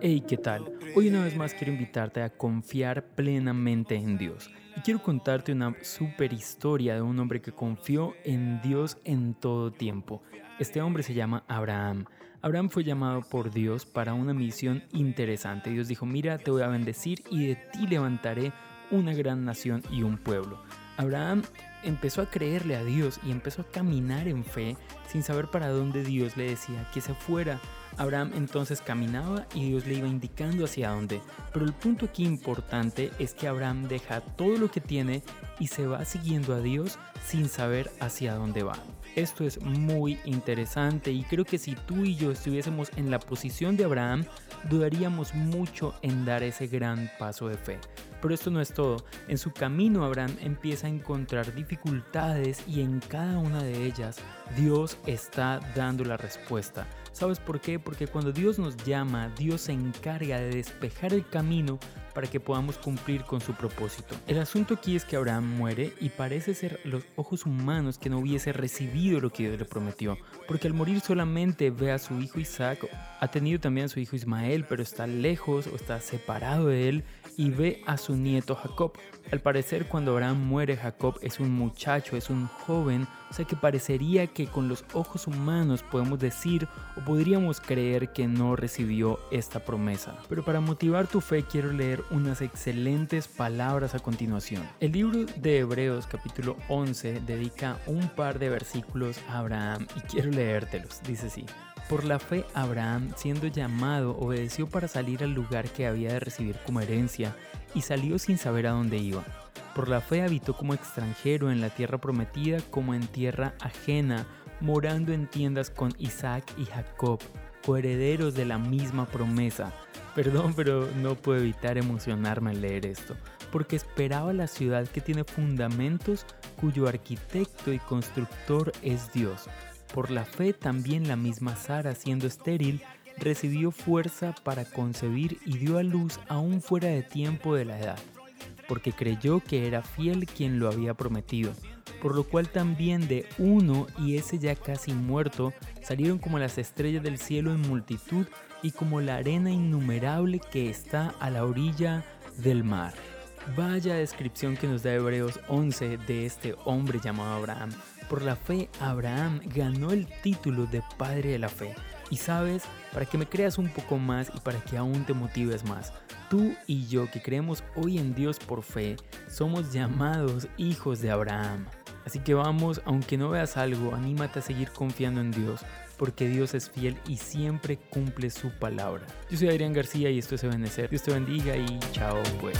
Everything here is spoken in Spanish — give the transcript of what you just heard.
Hey, ¿qué tal? Hoy una vez más quiero invitarte a confiar plenamente en Dios. Y quiero contarte una super historia de un hombre que confió en Dios en todo tiempo. Este hombre se llama Abraham. Abraham fue llamado por Dios para una misión interesante. Dios dijo, mira, te voy a bendecir y de ti levantaré una gran nación y un pueblo. Abraham empezó a creerle a Dios y empezó a caminar en fe sin saber para dónde Dios le decía que se fuera. Abraham entonces caminaba y Dios le iba indicando hacia dónde. Pero el punto aquí importante es que Abraham deja todo lo que tiene y se va siguiendo a Dios sin saber hacia dónde va. Esto es muy interesante y creo que si tú y yo estuviésemos en la posición de Abraham, dudaríamos mucho en dar ese gran paso de fe. Pero esto no es todo. En su camino Abraham empieza a encontrar dificultades y en cada una de ellas Dios está dando la respuesta. ¿Sabes por qué? Porque cuando Dios nos llama, Dios se encarga de despejar el camino para que podamos cumplir con su propósito. El asunto aquí es que Abraham muere y parece ser los ojos humanos que no hubiese recibido lo que Dios le prometió, porque al morir solamente ve a su hijo Isaac, ha tenido también a su hijo Ismael, pero está lejos o está separado de él y ve a su nieto Jacob. Al parecer cuando Abraham muere Jacob es un muchacho, es un joven, o sea que parecería que con los ojos humanos podemos decir o podríamos creer que no recibió esta promesa. Pero para motivar tu fe quiero leer unas excelentes palabras a continuación. El libro de Hebreos capítulo 11 dedica un par de versículos a Abraham y quiero leértelos. Dice así. Por la fe, Abraham, siendo llamado, obedeció para salir al lugar que había de recibir como herencia y salió sin saber a dónde iba. Por la fe habitó como extranjero en la tierra prometida como en tierra ajena, morando en tiendas con Isaac y Jacob, coherederos de la misma promesa. Perdón, pero no puedo evitar emocionarme al leer esto, porque esperaba la ciudad que tiene fundamentos cuyo arquitecto y constructor es Dios. Por la fe también la misma Sara, siendo estéril, recibió fuerza para concebir y dio a luz aún fuera de tiempo de la edad, porque creyó que era fiel quien lo había prometido, por lo cual también de uno y ese ya casi muerto salieron como las estrellas del cielo en multitud y como la arena innumerable que está a la orilla del mar. Vaya descripción que nos da Hebreos 11 de este hombre llamado Abraham. Por la fe, Abraham ganó el título de Padre de la Fe. Y sabes, para que me creas un poco más y para que aún te motives más, tú y yo que creemos hoy en Dios por fe, somos llamados hijos de Abraham. Así que vamos, aunque no veas algo, anímate a seguir confiando en Dios, porque Dios es fiel y siempre cumple su palabra. Yo soy Adrián García y esto es Ebenecer. Dios te bendiga y chao pues.